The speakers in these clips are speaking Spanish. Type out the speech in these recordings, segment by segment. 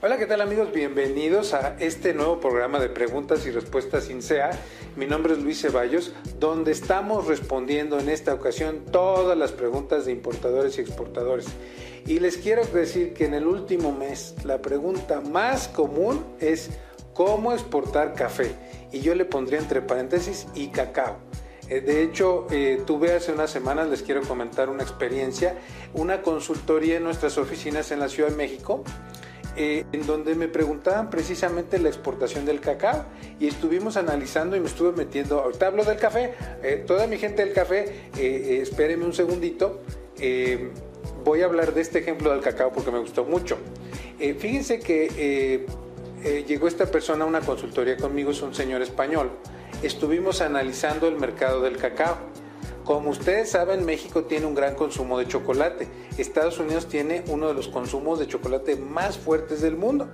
Hola, ¿qué tal amigos? Bienvenidos a este nuevo programa de preguntas y respuestas sin SEA. Mi nombre es Luis Ceballos, donde estamos respondiendo en esta ocasión todas las preguntas de importadores y exportadores. Y les quiero decir que en el último mes la pregunta más común es cómo exportar café. Y yo le pondría entre paréntesis y cacao. Eh, de hecho, eh, tuve hace unas semanas, les quiero comentar una experiencia, una consultoría en nuestras oficinas en la Ciudad de México eh, en donde me preguntaban precisamente la exportación del cacao y estuvimos analizando y me estuve metiendo, ahorita hablo del café, eh, toda mi gente del café, eh, espérenme un segundito, voy a hablar de este ejemplo del cacao porque me gustó mucho. fíjense que llegó esta persona a una consultoría conmigo, es un señor español, estuvimos analizando el mercado del cacao como ustedes saben, México tiene un gran consumo de chocolate. Estados Unidos tiene uno de los consumos de chocolate más fuertes del mundo.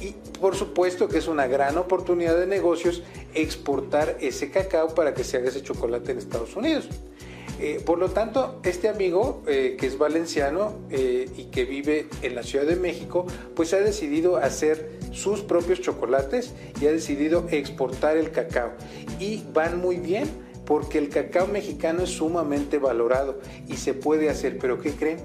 Y por supuesto que es una gran oportunidad de negocios exportar ese cacao para que se haga ese chocolate en Estados Unidos. Eh, por lo tanto, este amigo, eh, que es valenciano eh, y que vive en la Ciudad de México, pues ha decidido hacer sus propios chocolates y ha decidido exportar el cacao. Y van muy bien porque el cacao mexicano es sumamente valorado y se puede hacer, pero ¿qué creen?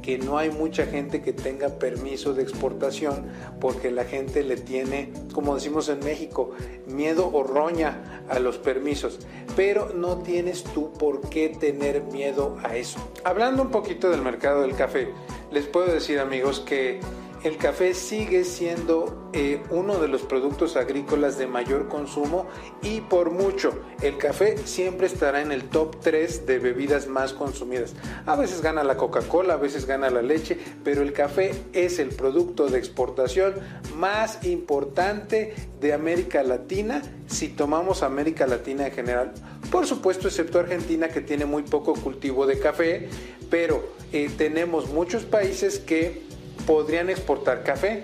que no hay mucha gente que tenga permiso de exportación porque la gente le tiene, como decimos en México, miedo o roña a los permisos. Pero no tienes tú por qué tener miedo a eso. Hablando un poquito del mercado del café, les puedo decir amigos que el café sigue siendo eh, uno de los productos agrícolas de mayor consumo y por mucho el café siempre estará en el top 3 de bebidas más consumidas. A veces gana la Coca-Cola, a veces gana la leche, pero el café es el producto de exportación más importante de América Latina si tomamos América Latina en general. Por supuesto, excepto Argentina que tiene muy poco cultivo de café, pero eh, tenemos muchos países que podrían exportar café.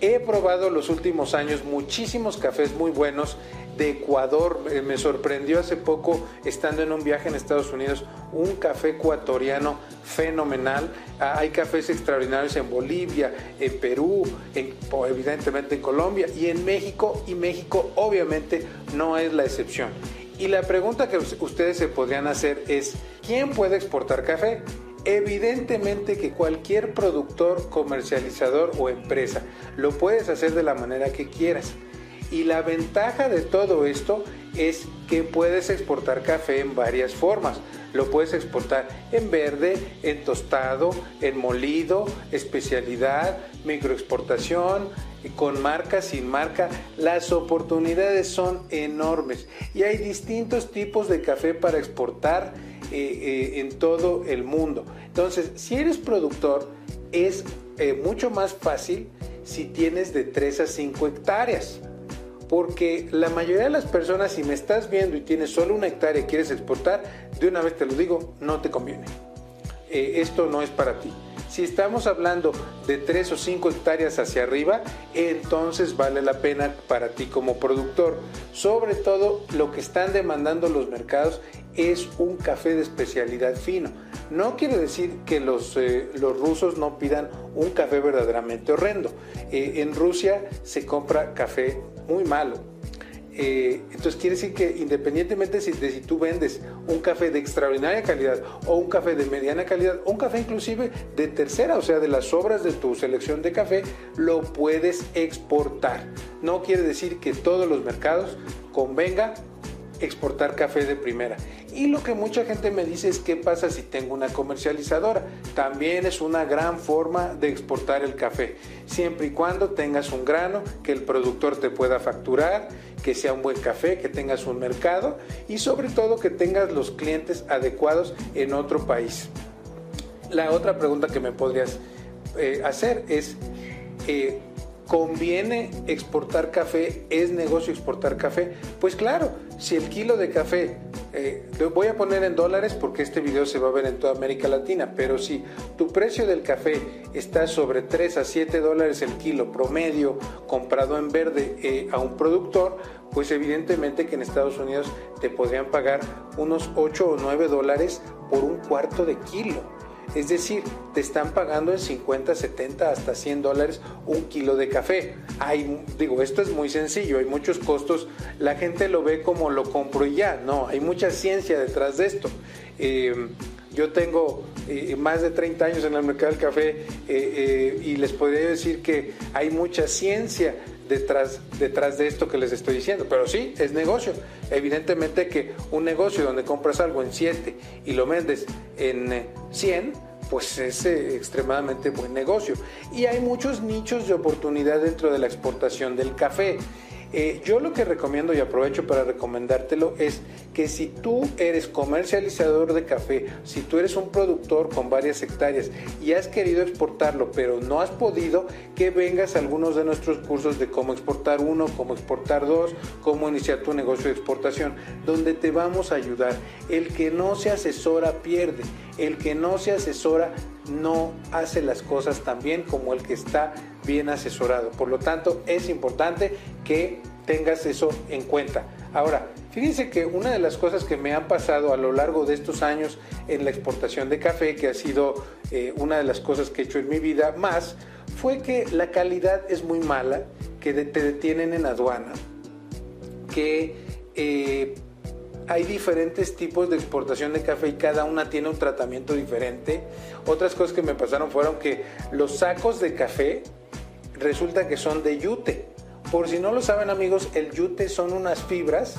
He probado los últimos años muchísimos cafés muy buenos de Ecuador. Eh, me sorprendió hace poco, estando en un viaje en Estados Unidos, un café ecuatoriano fenomenal. Ah, hay cafés extraordinarios en Bolivia, en Perú, evidentemente en Colombia y en México. Y México obviamente no es la excepción. Y la pregunta que ustedes se podrían hacer es, ¿quién puede exportar café? Evidentemente que cualquier productor, comercializador o empresa lo puedes hacer de la manera que quieras. Y la ventaja de todo esto es que puedes exportar café en varias formas. Lo puedes exportar en verde, en tostado, en molido, especialidad, microexportación, con marca, sin marca. Las oportunidades son enormes y hay distintos tipos de café para exportar eh, eh, en todo el mundo. Entonces, si eres productor, es eh, mucho más fácil si tienes de 3 a 5 hectáreas. Porque la mayoría de las personas, si me estás viendo y tienes solo una hectárea y quieres exportar, de una vez te lo digo, no te conviene. esto no es para ti. Si estamos hablando de 3 o 5 hectáreas hacia arriba, entonces vale la pena para ti como productor. Sobre todo lo que están demandando los mercados es un café de especialidad fino. No quiere decir que los, eh, los rusos no pidan un café verdaderamente horrendo. Eh, en Rusia se compra café muy malo, eh, entonces quiere decir que independientemente de si tú vendes un café de extraordinaria calidad o un café de mediana calidad o un café inclusive de tercera, o sea, de las sobras de tu selección de café, lo puedes exportar. No quiere decir que todos los mercados convenga exportar café de primera. Y lo que mucha gente me dice es qué pasa si tengo una comercializadora. También es una gran forma de exportar el café, siempre y cuando tengas un grano que el productor te pueda facturar, que sea un buen café, que tengas un mercado y sobre todo que tengas los clientes adecuados en otro país. La otra pregunta que me podrías eh, hacer es, eh, ¿conviene exportar café? ¿Es negocio exportar café? Pues claro, si el kilo de café, eh, lo voy a poner en dólares porque este video se va a ver en toda América Latina, pero si tu precio del café está sobre 3 a 7 dólares el kilo promedio comprado en verde eh, a un productor, pues evidentemente que en Estados Unidos te podrían pagar unos 8 o 9 dólares por un cuarto de kilo. Es decir, te están pagando en 50, 70, hasta 100 dólares un kilo de café. Hay, digo, esto es muy sencillo, hay muchos costos. La gente lo ve como lo compro y ya. No, hay mucha ciencia detrás de esto. Eh, yo tengo eh, más de 30 años en el mercado del café eh, y les podría decir que hay mucha ciencia detrás, detrás de esto que les estoy diciendo. Pero sí, es negocio. Evidentemente que un negocio donde compras algo en 7 y lo vendes en 100, eh, pues es eh, extremadamente buen negocio. Y hay muchos nichos de oportunidad dentro de la exportación del café. Eh, yo lo que recomiendo y aprovecho para recomendártelo es que si tú eres comercializador de café, si tú eres un productor con varias hectáreas y has querido exportarlo pero no has podido, que vengas a algunos de nuestros cursos de cómo exportar uno, cómo exportar dos, cómo iniciar tu negocio de exportación, donde te vamos a ayudar. El que no se asesora pierde, el que no se asesora no hace las cosas tan bien como el que está bien asesorado. Por lo tanto, es importante que tengas eso en cuenta. Ahora, fíjense que una de las cosas que me han pasado a lo largo de estos años en la exportación de café, que ha sido eh, una de las cosas que he hecho en mi vida más, fue que la calidad es muy mala, que te detienen en aduana, que eh, hay diferentes tipos de exportación de café y cada una tiene un tratamiento diferente. Otras cosas que me pasaron fueron que los sacos de café resulta que son de yute. Por si no lo saben amigos, el yute son unas fibras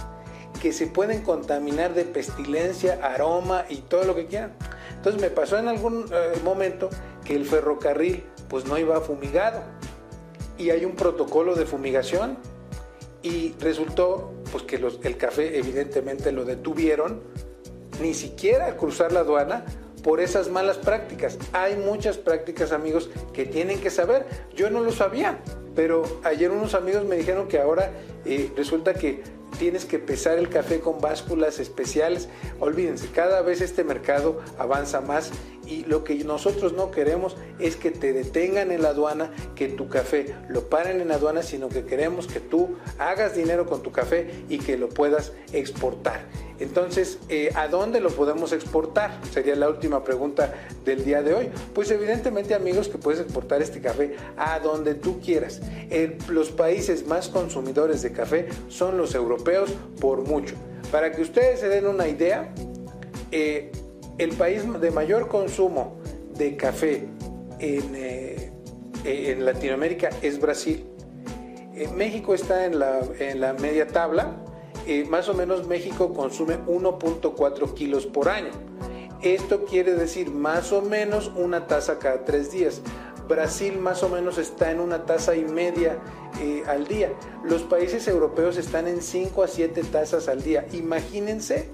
que se pueden contaminar de pestilencia, aroma y todo lo que quieran. Entonces me pasó en algún eh, momento que el ferrocarril pues no iba fumigado y hay un protocolo de fumigación y resultó pues que el café evidentemente lo detuvieron ni siquiera al cruzar la aduana por esas malas prácticas. Hay muchas prácticas, amigos, que tienen que saber. Yo no lo sabía, pero ayer unos amigos me dijeron que ahora eh, resulta que tienes que pesar el café con básculas especiales. Olvídense, cada vez este mercado avanza más y lo que nosotros no queremos es que te detengan en la aduana, que tu café lo paren en la aduana, sino que queremos que tú hagas dinero con tu café y que lo puedas exportar. Entonces, eh, ¿a dónde lo podemos exportar? Sería la última pregunta del día de hoy. Pues evidentemente amigos que puedes exportar este café a donde tú quieras. los países más consumidores de café son los europeos por mucho. Para que ustedes se den una idea, eh, el país de mayor consumo de café en, eh, en Latinoamérica es Brasil. México está en la, media tabla, más o menos México consume 1.4 kilos por año. Esto quiere decir más o menos una taza cada tres días. Brasil más o menos está en una taza y media eh, al día. Los países europeos están en 5 a 7 tazas al día. Imagínense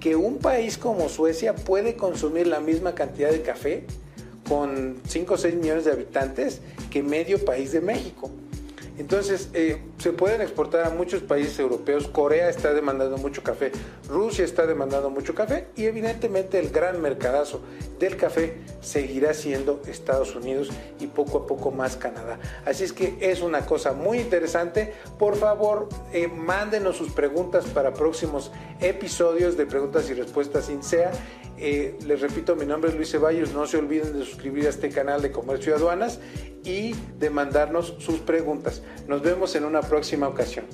que un país como Suecia puede consumir la misma cantidad de café con 5 o 6 millones de habitantes que medio país de México. Entonces, eh, se pueden exportar a muchos países europeos. Corea está demandando mucho café, Rusia está demandando mucho café y evidentemente el gran mercadazo del café seguirá siendo Estados Unidos y poco a poco más Canadá. Así es que es una cosa muy interesante. Por favor, eh, mándenos sus preguntas para próximos episodios de preguntas y respuestas sin SEA. Eh, les repito, mi nombre es Luis Ceballos. No se olviden de suscribir a este canal de Comercio y Aduanas y de mandarnos sus preguntas. Nos vemos en una próxima ocasión.